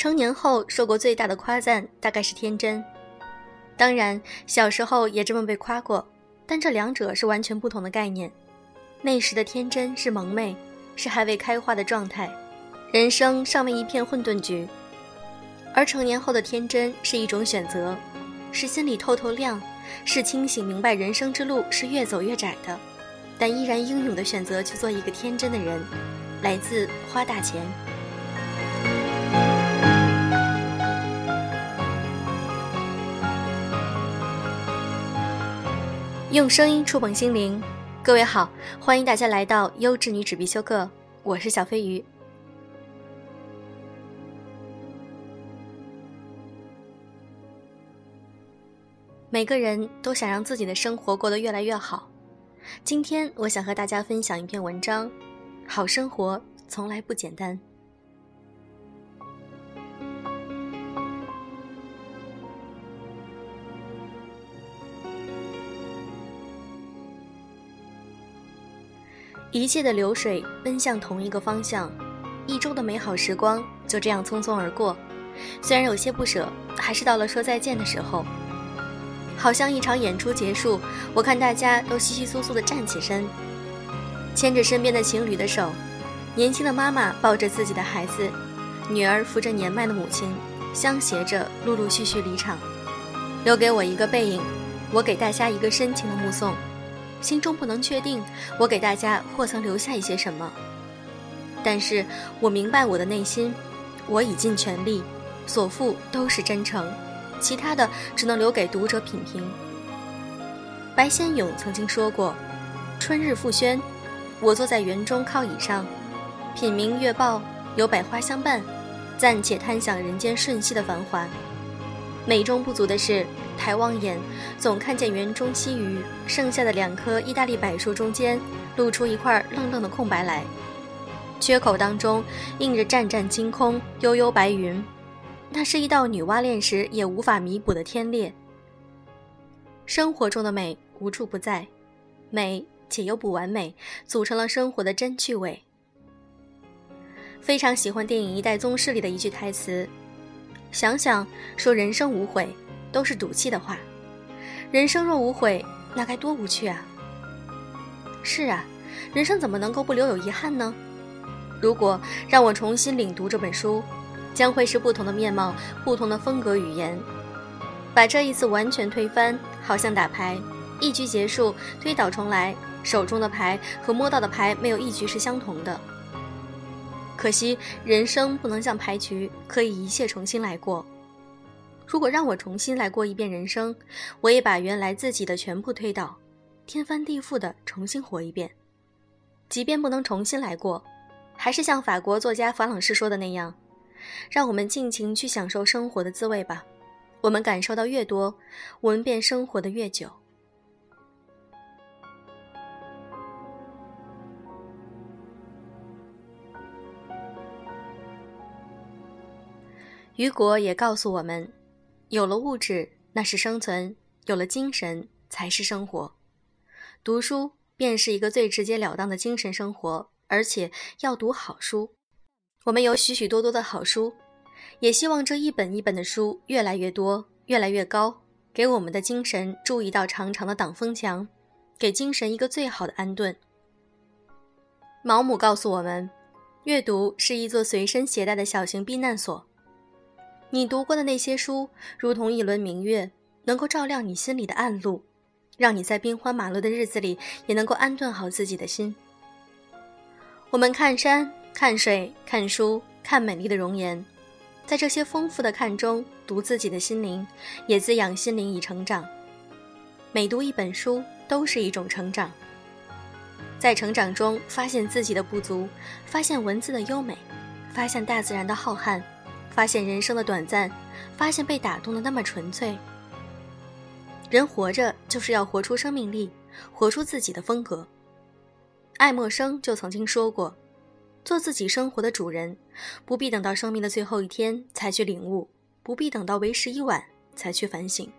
成年后受过最大的夸赞大概是天真。当然，小时候也这么被夸过，但这两者是完全不同的概念。那时的天真是萌昧，是还未开花的状态，人生尚未一片混沌局；而成年后的天真是一种选择，是心里透透亮，是清醒明白人生之路是越走越窄的，但依然英勇的选择去做一个天真的人。来自花大钱。用声音触碰心灵，各位好，欢迎大家来到优质女纸必修课，我是小飞鱼。每个人都想让自己的生活过得越来越好，今天我想和大家分享一篇文章，好生活从来不简单。一切的流水奔向同一个方向，一周的美好时光就这样匆匆而过。虽然有些不舍，还是到了说再见的时候。好像一场演出结束，我看大家都稀稀疏疏的站起身，牵着身边的情侣的手，年轻的妈妈抱着自己的孩子，女儿扶着年迈的母亲，相携着陆陆续续离场，留给我一个背影，我给大家一个深情的目送。心中不能确定，我给大家或曾留下一些什么，但是我明白我的内心，我已尽全力，所付都是真诚，其他的只能留给读者品评。白先勇曾经说过：“春日复轩，我坐在园中靠椅上，品茗月报，有百花相伴，暂且贪享人间瞬息的繁华。美中不足的是。”抬望眼，总看见园中西隅剩下的两棵意大利柏树中间，露出一块愣愣的空白来。缺口当中映着湛湛金空、悠悠白云，那是一道女娲炼石也无法弥补的天裂。生活中的美无处不在，美且又不完美，组成了生活的真趣味。非常喜欢电影《一代宗师》里的一句台词：“想想说人生无悔。”都是赌气的话，人生若无悔，那该多无趣啊！是啊，人生怎么能够不留有遗憾呢？如果让我重新领读这本书，将会是不同的面貌，不同的风格语言。把这一次完全推翻，好像打牌，一局结束，推倒重来，手中的牌和摸到的牌没有一局是相同的。可惜人生不能像牌局，可以一切重新来过。如果让我重新来过一遍人生，我也把原来自己的全部推倒，天翻地覆的重新活一遍。即便不能重新来过，还是像法国作家法朗士说的那样，让我们尽情去享受生活的滋味吧。我们感受到越多，我们便生活的越久。雨果也告诉我们。有了物质，那是生存；有了精神，才是生活。读书便是一个最直截了当的精神生活，而且要读好书。我们有许许多多的好书，也希望这一本一本的书越来越多，越来越高，给我们的精神筑一道长长的挡风墙，给精神一个最好的安顿。毛姆告诉我们，阅读是一座随身携带的小型避难所。你读过的那些书，如同一轮明月，能够照亮你心里的暗路，让你在兵荒马乱的日子里也能够安顿好自己的心。我们看山、看水、看书、看美丽的容颜，在这些丰富的看中读自己的心灵，也滋养心灵以成长。每读一本书都是一种成长，在成长中发现自己的不足，发现文字的优美，发现大自然的浩瀚。发现人生的短暂，发现被打动的那么纯粹。人活着就是要活出生命力，活出自己的风格。爱默生就曾经说过：“做自己生活的主人，不必等到生命的最后一天才去领悟，不必等到为时已晚才去反省。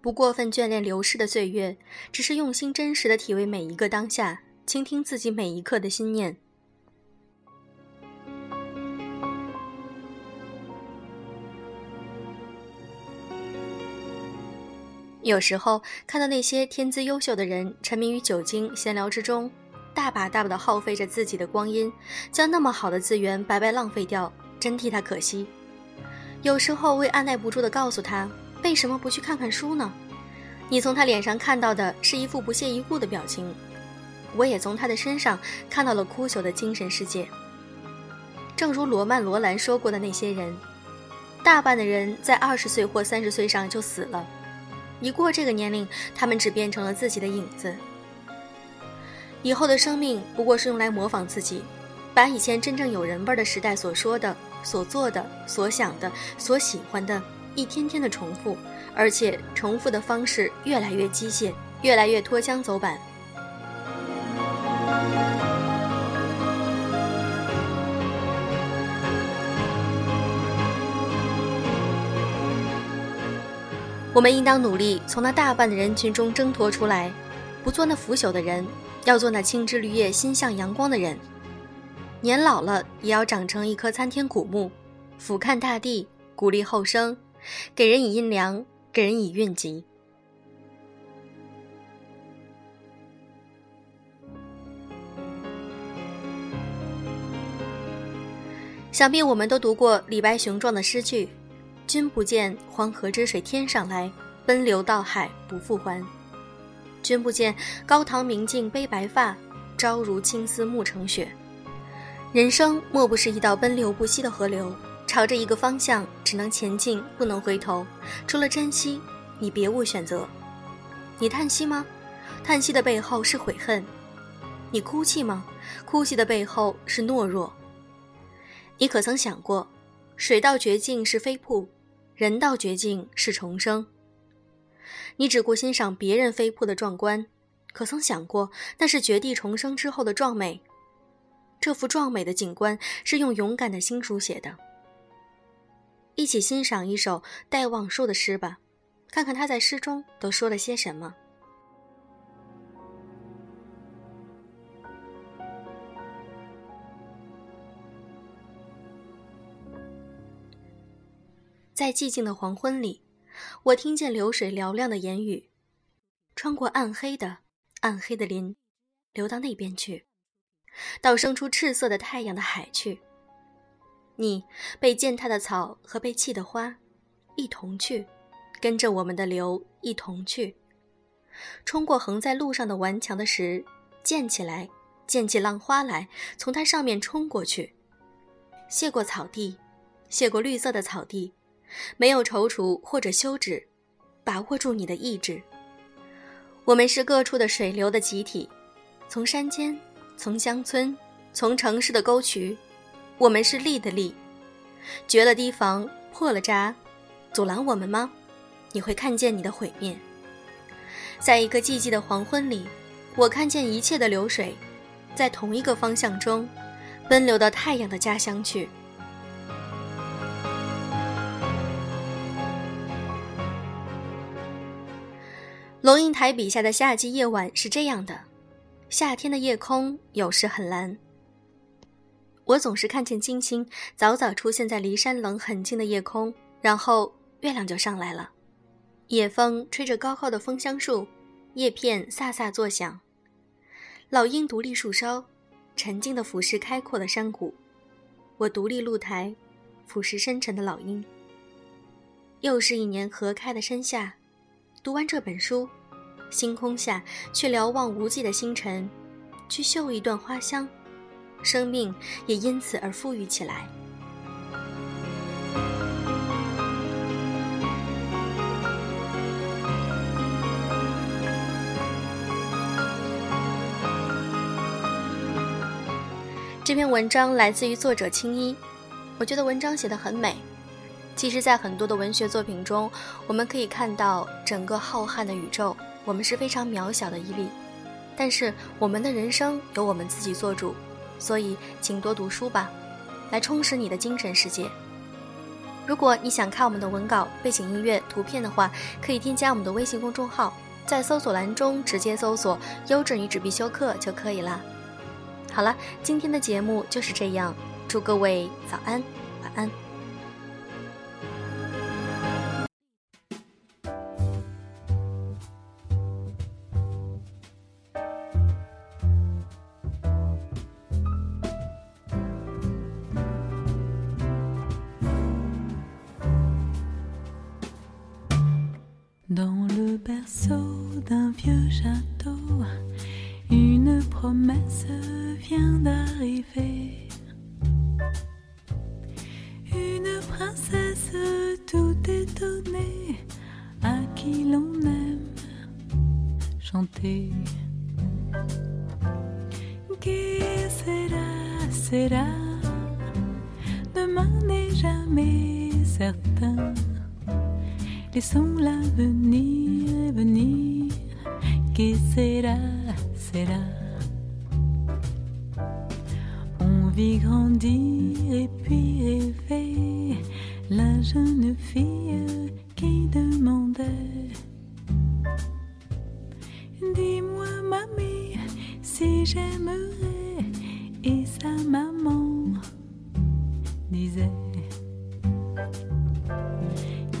不过分眷恋流逝的岁月，只是用心真实的体味每一个当下，倾听自己每一刻的心念。”有时候看到那些天资优秀的人沉迷于酒精闲聊之中，大把大把的耗费着自己的光阴，将那么好的资源白白浪费掉，真替他可惜。有时候会按耐不住的告诉他，为什么不去看看书呢？你从他脸上看到的是一副不屑一顾的表情，我也从他的身上看到了枯朽的精神世界。正如罗曼·罗兰说过的那些人，大半的人在二十岁或三十岁上就死了。一过这个年龄，他们只变成了自己的影子。以后的生命不过是用来模仿自己，把以前真正有人味儿的时代所说的、所做的、所想的、所喜欢的，一天天的重复，而且重复的方式越来越机械，越来越脱缰走板。我们应当努力从那大半的人群中挣脱出来，不做那腐朽的人，要做那青枝绿叶、心向阳光的人。年老了也要长成一棵参天古木，俯瞰大地，鼓励后生，给人以阴凉，给人以运吉。想必我们都读过李白雄壮的诗句。君不见黄河之水天上来，奔流到海不复还。君不见高堂明镜悲白发，朝如青丝暮成雪。人生莫不是一道奔流不息的河流，朝着一个方向，只能前进，不能回头。除了珍惜，你别无选择。你叹息吗？叹息的背后是悔恨。你哭泣吗？哭泣的背后是懦弱。你可曾想过，水到绝境是飞瀑？人到绝境是重生。你只顾欣赏别人飞瀑的壮观，可曾想过那是绝地重生之后的壮美？这幅壮美的景观是用勇敢的心书写的。一起欣赏一首戴望舒的诗吧，看看他在诗中都说了些什么。在寂静的黄昏里，我听见流水嘹亮的言语，穿过暗黑的暗黑的林，流到那边去，到生出赤色的太阳的海去。你被践踏的草和被弃的花，一同去，跟着我们的流一同去，冲过横在路上的顽强的石，溅起来，溅起浪花来，从它上面冲过去，谢过草地，谢过绿色的草地。没有踌躇或者休止，把握住你的意志。我们是各处的水流的集体，从山间，从乡村，从城市的沟渠。我们是力的力，绝了堤防，破了闸，阻拦我们吗？你会看见你的毁灭。在一个寂寂的黄昏里，我看见一切的流水，在同一个方向中，奔流到太阳的家乡去。龙应台笔下的夏季夜晚是这样的：夏天的夜空有时很蓝。我总是看见金星早早出现在离山棱很近的夜空，然后月亮就上来了。夜风吹着高高的枫香树，叶片飒飒作响。老鹰独立树梢，沉静地俯视开阔的山谷。我独立露台，俯视深沉的老鹰。又是一年合开的山下，读完这本书。星空下，去瞭望无际的星辰，去嗅一段花香，生命也因此而富裕起来。这篇文章来自于作者青衣，我觉得文章写得很美。其实，在很多的文学作品中，我们可以看到整个浩瀚的宇宙。我们是非常渺小的一粒，但是我们的人生由我们自己做主，所以请多读书吧，来充实你的精神世界。如果你想看我们的文稿、背景音乐、图片的话，可以添加我们的微信公众号，在搜索栏中直接搜索“优质女纸必修课”就可以了。好了，今天的节目就是这样，祝各位早安，晚安。Vient d'arriver. Une princesse tout étonnée à qui l'on aime chanter. Que sera, sera, demain n'est jamais certain. Laissons l'avenir venir, que sera, sera? Vit grandir et puis rêver la jeune fille qui demandait Dis-moi, mamie, si j'aimerais. Et sa maman disait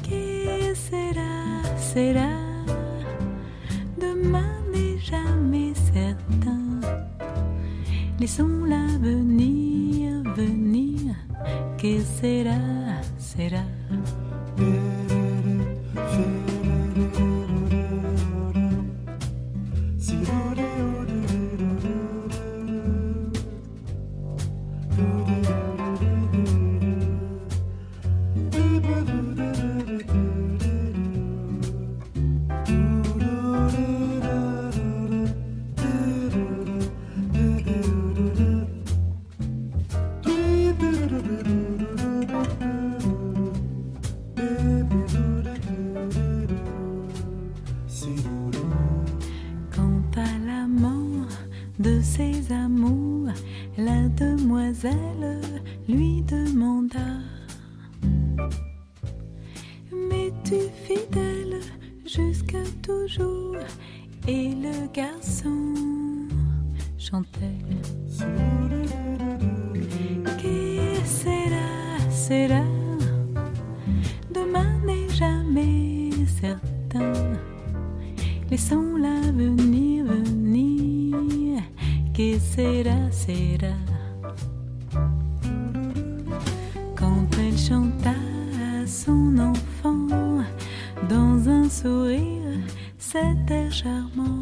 Que sera, sera. Demain n'est jamais certain. Laissons l'avenir venir. que será, será. Demoiselle lui demanda. Mais-tu fidèle jusqu'à toujours. Et le garçon chantait. Que sera, sera Demain n'est jamais certain. Laissons l'avenir venir, que sera, sera. Sourire, cet air charmant,